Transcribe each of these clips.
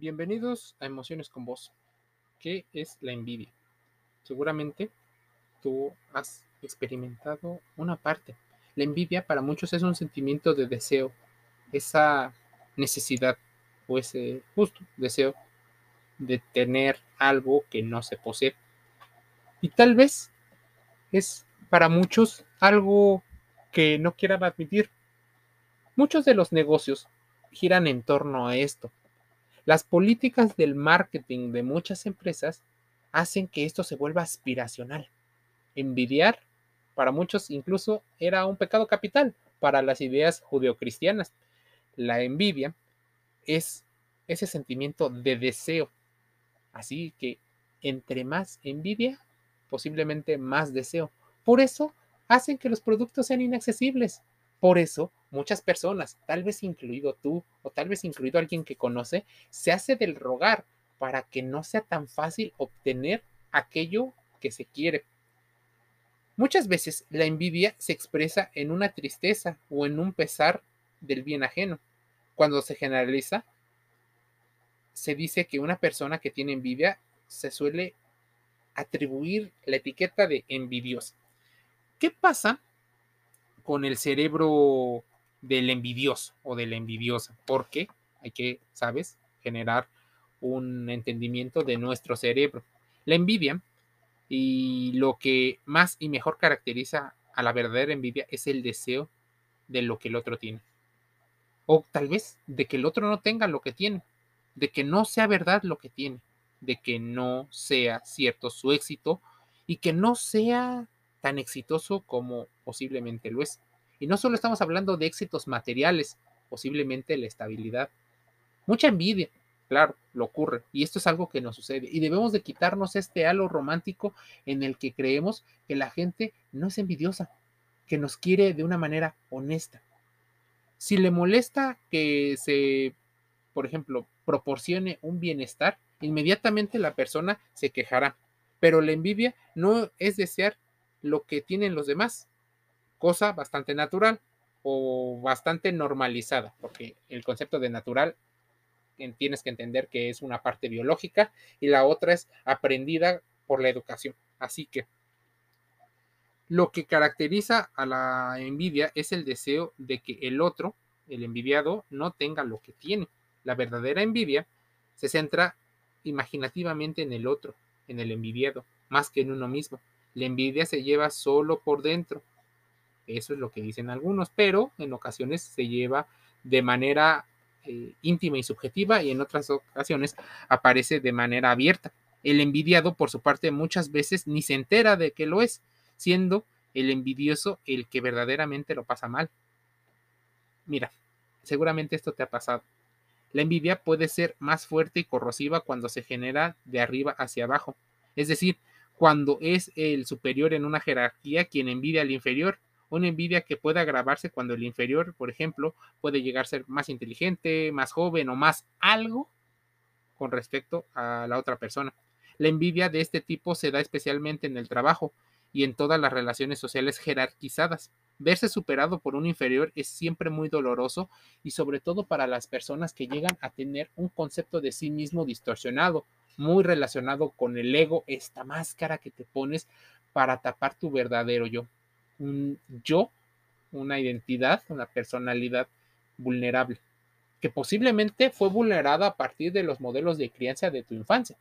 Bienvenidos a Emociones con Vos. ¿Qué es la envidia? Seguramente tú has experimentado una parte. La envidia para muchos es un sentimiento de deseo, esa necesidad o ese justo deseo de tener algo que no se posee. Y tal vez es para muchos algo que no quieran admitir. Muchos de los negocios giran en torno a esto las políticas del marketing de muchas empresas hacen que esto se vuelva aspiracional. Envidiar, para muchos incluso, era un pecado capital para las ideas judeocristianas. La envidia es ese sentimiento de deseo. Así que entre más envidia, posiblemente más deseo. Por eso hacen que los productos sean inaccesibles. Por eso muchas personas, tal vez incluido tú o tal vez incluido alguien que conoce, se hace del rogar para que no sea tan fácil obtener aquello que se quiere. Muchas veces la envidia se expresa en una tristeza o en un pesar del bien ajeno. Cuando se generaliza, se dice que una persona que tiene envidia se suele atribuir la etiqueta de envidiosa. ¿Qué pasa con el cerebro del envidioso o de la envidiosa, porque hay que, ¿sabes?, generar un entendimiento de nuestro cerebro. La envidia y lo que más y mejor caracteriza a la verdadera envidia es el deseo de lo que el otro tiene. O tal vez de que el otro no tenga lo que tiene, de que no sea verdad lo que tiene, de que no sea cierto su éxito y que no sea tan exitoso como posiblemente lo es. Y no solo estamos hablando de éxitos materiales, posiblemente la estabilidad. Mucha envidia, claro, lo ocurre. Y esto es algo que nos sucede. Y debemos de quitarnos este halo romántico en el que creemos que la gente no es envidiosa, que nos quiere de una manera honesta. Si le molesta que se, por ejemplo, proporcione un bienestar, inmediatamente la persona se quejará. Pero la envidia no es desear lo que tienen los demás, cosa bastante natural o bastante normalizada, porque el concepto de natural tienes que entender que es una parte biológica y la otra es aprendida por la educación. Así que lo que caracteriza a la envidia es el deseo de que el otro, el envidiado, no tenga lo que tiene. La verdadera envidia se centra imaginativamente en el otro, en el envidiado, más que en uno mismo. La envidia se lleva solo por dentro, eso es lo que dicen algunos, pero en ocasiones se lleva de manera eh, íntima y subjetiva y en otras ocasiones aparece de manera abierta. El envidiado, por su parte, muchas veces ni se entera de que lo es, siendo el envidioso el que verdaderamente lo pasa mal. Mira, seguramente esto te ha pasado. La envidia puede ser más fuerte y corrosiva cuando se genera de arriba hacia abajo, es decir, cuando es el superior en una jerarquía quien envidia al inferior una envidia que puede agravarse cuando el inferior, por ejemplo, puede llegar a ser más inteligente, más joven o más algo con respecto a la otra persona. La envidia de este tipo se da especialmente en el trabajo y en todas las relaciones sociales jerarquizadas. Verse superado por un inferior es siempre muy doloroso y sobre todo para las personas que llegan a tener un concepto de sí mismo distorsionado, muy relacionado con el ego, esta máscara que te pones para tapar tu verdadero yo un yo, una identidad, una personalidad vulnerable, que posiblemente fue vulnerada a partir de los modelos de crianza de tu infancia,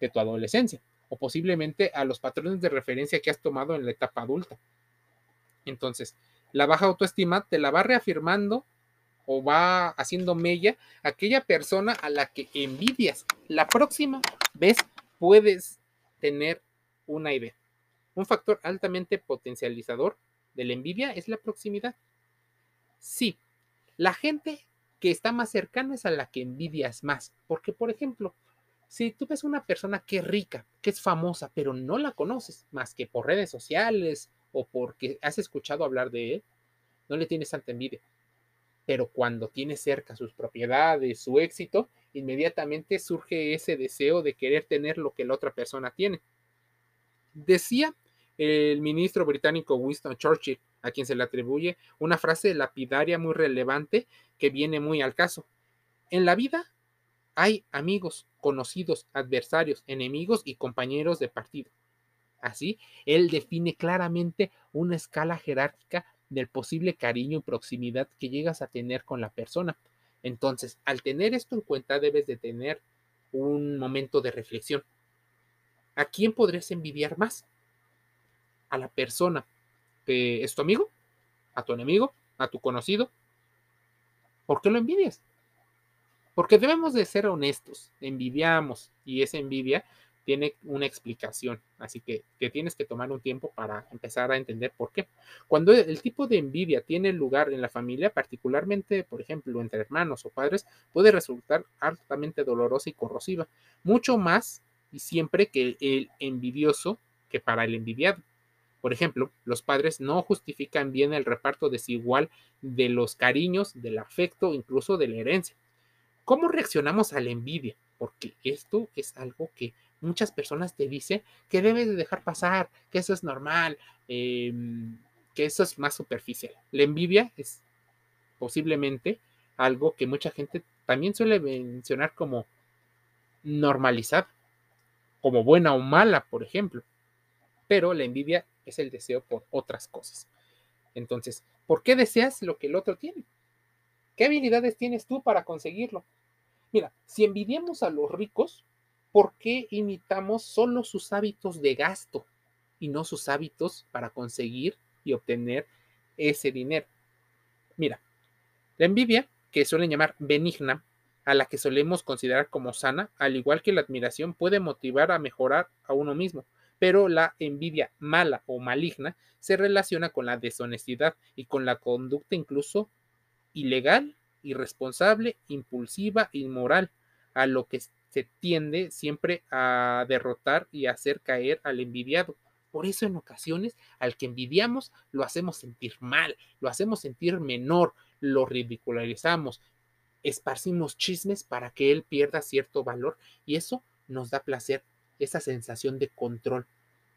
de tu adolescencia, o posiblemente a los patrones de referencia que has tomado en la etapa adulta. Entonces, la baja autoestima te la va reafirmando o va haciendo mella aquella persona a la que envidias. La próxima vez puedes tener una idea. Un factor altamente potencializador de la envidia es la proximidad. Sí, la gente que está más cercana es a la que envidias más. Porque, por ejemplo, si tú ves una persona que es rica, que es famosa, pero no la conoces más que por redes sociales o porque has escuchado hablar de él, no le tienes tanta envidia. Pero cuando tienes cerca sus propiedades, su éxito, inmediatamente surge ese deseo de querer tener lo que la otra persona tiene. Decía el ministro británico Winston Churchill, a quien se le atribuye una frase lapidaria muy relevante que viene muy al caso. En la vida Hay amigos, conocidos, adversarios, enemigos y compañeros de partido. Así, él define claramente una escala jerárquica del posible cariño y proximidad que llegas a tener con la persona. Entonces, al tener esto en cuenta, debes de tener un momento de reflexión. ¿A quién podrías envidiar más? ¿A la persona que es tu amigo? ¿A tu enemigo? ¿A tu conocido? ¿Por qué lo envidias? Porque debemos de ser honestos, envidiamos y esa envidia tiene una explicación, así que, tienes que tomar un tiempo para empezar a entender por qué. Cuando el tipo de envidia tiene lugar en la familia, particularmente, por ejemplo, entre hermanos o padres, puede resultar altamente dolorosa y corrosiva, mucho más y siempre que el envidioso que para el envidiado. Por ejemplo, los padres no justifican bien el reparto desigual de los cariños, del afecto, incluso de la herencia. ¿Cómo reaccionamos a la envidia? Porque esto es algo que muchas personas te dicen que debes de dejar pasar, que eso es normal, em, que eso es más superficial. La envidia es posiblemente algo que mucha gente también suele mencionar como normalizar, como buena o mala, por ejemplo. Pero la envidia es el deseo por otras cosas. Entonces, ¿por qué deseas lo que el otro tiene? ¿Qué habilidades tienes tú para conseguirlo? Mira, si envidiamos a los ricos, ¿por qué imitamos solo sus hábitos de gasto y no sus hábitos para conseguir y obtener ese dinero? Mira, la envidia, que suelen llamar benigna, a la que solemos considerar como sana, al igual que la admiración, puede motivar a mejorar a uno mismo, pero la envidia mala o maligna se relaciona con la deshonestidad y con la conducta incluso ilegal, irresponsable, impulsiva, inmoral, a lo que se tiende siempre a derrotar y hacer caer al envidiado. Por eso en ocasiones al que envidiamos lo hacemos sentir mal, lo hacemos sentir menor, lo ridicularizamos, esparcimos chismes para que él pierda cierto valor y eso nos da placer, esa sensación de control.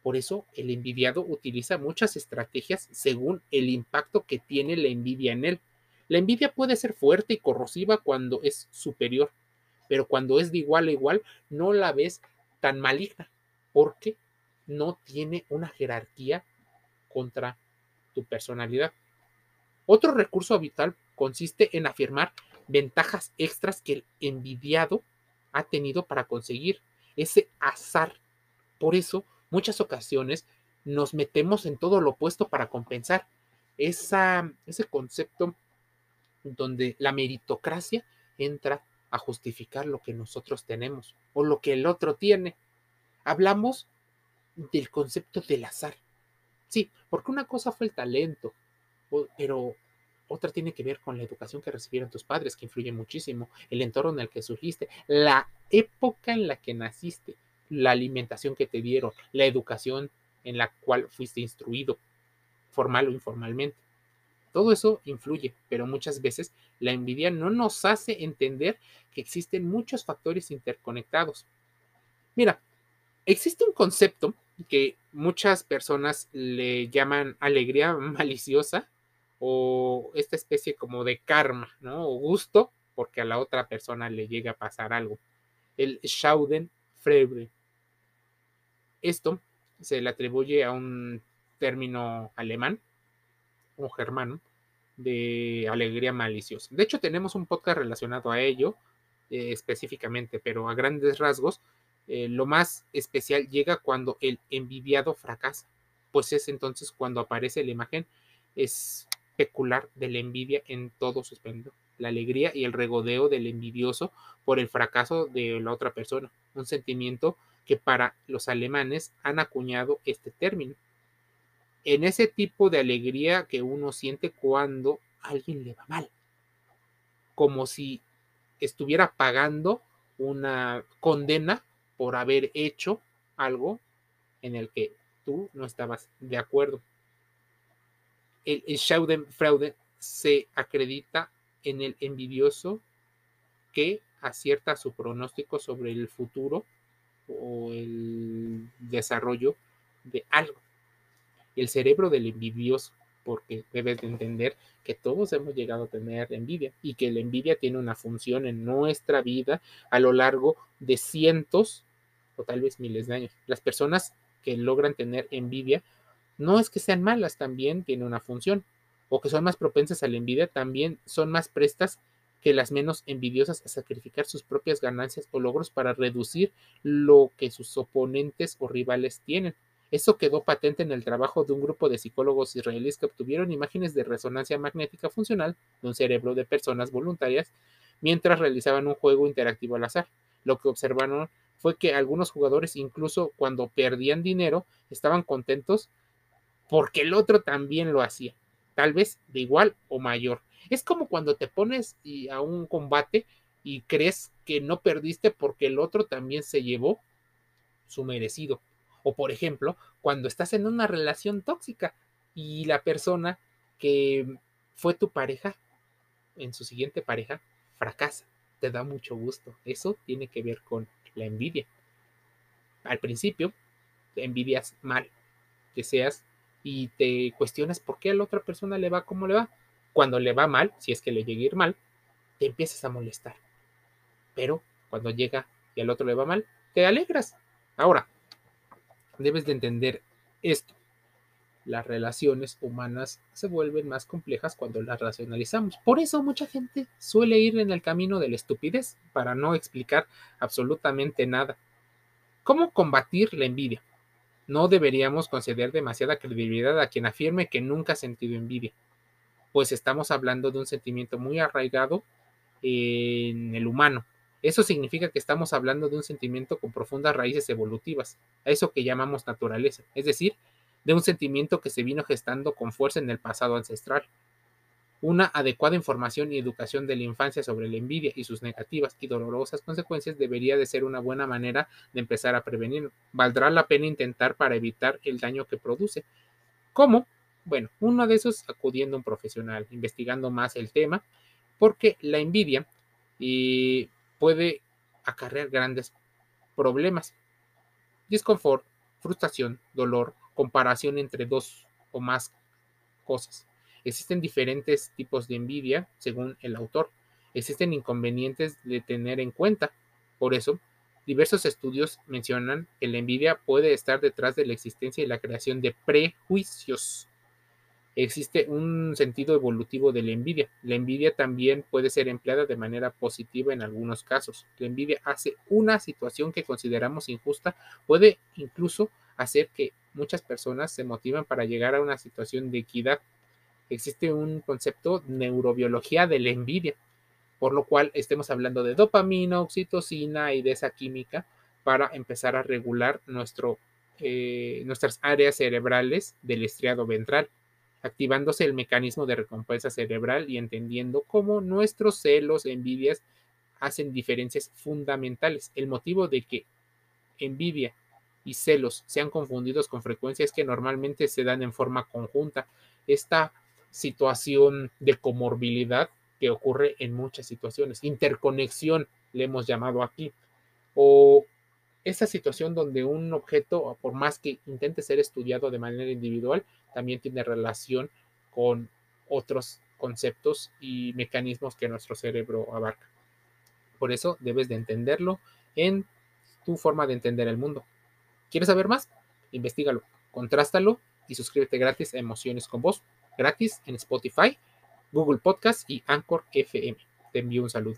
Por eso el envidiado utiliza muchas estrategias según el impacto que tiene la envidia en él. La envidia puede ser fuerte y corrosiva cuando es superior, pero cuando es de igual a igual, no la ves tan maligna, porque no tiene una jerarquía contra tu personalidad. Otro recurso vital consiste en afirmar ventajas extras que el envidiado ha tenido para conseguir ese azar. Por eso, muchas ocasiones nos metemos en todo lo opuesto para compensar esa, ese concepto donde la meritocracia entra a justificar lo que nosotros tenemos o lo que el otro tiene. Hablamos del concepto del azar. Sí, porque una cosa fue el talento, pero otra tiene que ver con la educación que recibieron tus padres, que influye muchísimo, el entorno en el que surgiste, la época en la que naciste, la alimentación que te dieron, la educación en la cual fuiste instruido, formal o informalmente. Todo eso influye, pero muchas veces la envidia no nos hace entender que existen muchos factores interconectados. Mira, existe un concepto que muchas personas le llaman alegría maliciosa o esta especie como de karma, ¿no? O gusto porque a la otra persona le llega a pasar algo. El Schadenfreude. Esto se le atribuye a un término alemán o germano de alegría maliciosa. De hecho, tenemos un podcast relacionado a ello eh, específicamente, pero a grandes rasgos, eh, lo más especial llega cuando el envidiado fracasa, pues es entonces cuando aparece la imagen especular de la envidia en todo su esplendor, la alegría y el regodeo del envidioso por el fracaso de la otra persona, un sentimiento que para los alemanes han acuñado este término en ese tipo de alegría que uno siente cuando alguien le va mal, como si estuviera pagando una condena por haber hecho algo en el que tú no estabas de acuerdo. El, el Schadenfreude se acredita en el envidioso que acierta su pronóstico sobre el futuro o el desarrollo de algo el cerebro del envidioso porque debes de entender que todos hemos llegado a tener envidia y que la envidia tiene una función en nuestra vida a lo largo de cientos o tal vez miles de años. Las personas que logran tener envidia no es que sean malas, también tiene una función, o que son más propensas a la envidia, también son más prestas que las menos envidiosas a sacrificar sus propias ganancias o logros para reducir lo que sus oponentes o rivales tienen. Eso quedó patente en el trabajo de un grupo de psicólogos israelíes que obtuvieron imágenes de resonancia magnética funcional de un cerebro de personas voluntarias mientras realizaban un juego interactivo al azar. Lo que observaron fue que algunos jugadores, incluso cuando perdían dinero, estaban contentos porque el otro también lo hacía, tal vez de igual o mayor. Es como cuando te pones a un combate y crees que no perdiste porque el otro también se llevó su merecido. O por ejemplo, cuando estás en una relación tóxica y la persona que fue tu pareja, en su siguiente pareja, fracasa. Te da mucho gusto. Eso tiene que ver con la envidia. Al principio, te envidias mal, deseas y te cuestionas por qué a la otra persona le va como le va. Cuando le va mal, si es que le llega a ir mal, te empiezas a molestar. Pero cuando llega y al otro le va mal, te alegras. Ahora, debes de entender esto. Las relaciones humanas se vuelven más complejas cuando las racionalizamos. Por eso mucha gente suele ir en el camino de la estupidez para no explicar absolutamente nada. ¿Cómo combatir la envidia? No deberíamos conceder demasiada credibilidad a quien afirme que nunca ha sentido envidia, pues estamos hablando de un sentimiento muy arraigado en el humano eso significa que estamos hablando de un sentimiento con profundas raíces evolutivas, a eso que llamamos naturaleza, es decir, de un sentimiento que se vino gestando con fuerza en el pasado ancestral. Una adecuada información y educación de la infancia sobre la envidia y sus negativas y dolorosas consecuencias debería de ser una buena manera de empezar a prevenir. Valdrá la pena intentar para evitar el daño que produce. ¿Cómo? Bueno, uno de esos acudiendo a un profesional, investigando más el tema, porque la envidia y puede acarrear grandes problemas. Disconfort, frustración, dolor, comparación entre dos o más cosas. Existen diferentes tipos de envidia según el autor. Existen inconvenientes de tener en cuenta. Por eso, diversos estudios mencionan que la envidia puede estar detrás de la existencia y la creación de prejuicios existe un sentido evolutivo de la envidia. La envidia también puede ser empleada de manera positiva en algunos casos. La envidia hace una situación que consideramos injusta, puede incluso hacer que muchas personas se motiven para llegar a una situación de equidad. Existe un concepto neurobiología de la envidia, por lo cual estemos hablando de dopamina, oxitocina y de esa química para empezar a regular nuestro, eh, nuestras áreas cerebrales del estriado ventral activándose el mecanismo de recompensa cerebral y entendiendo cómo nuestros celos, envidias, hacen diferencias fundamentales. El motivo de que envidia y celos sean confundidos con frecuencia es que normalmente se dan en forma conjunta. Esta situación de comorbilidad que ocurre en muchas situaciones, interconexión le hemos llamado aquí, o esa situación donde un objeto, por más que intente ser estudiado de manera individual, también tiene relación con otros conceptos y mecanismos que nuestro cerebro abarca. Por eso debes de entenderlo en tu forma de entender el mundo. ¿Quieres saber más? Investígalo, contrástalo y suscríbete gratis a Emociones con Voz, gratis en Spotify, Google Podcast y Anchor FM. Te envío un saludo.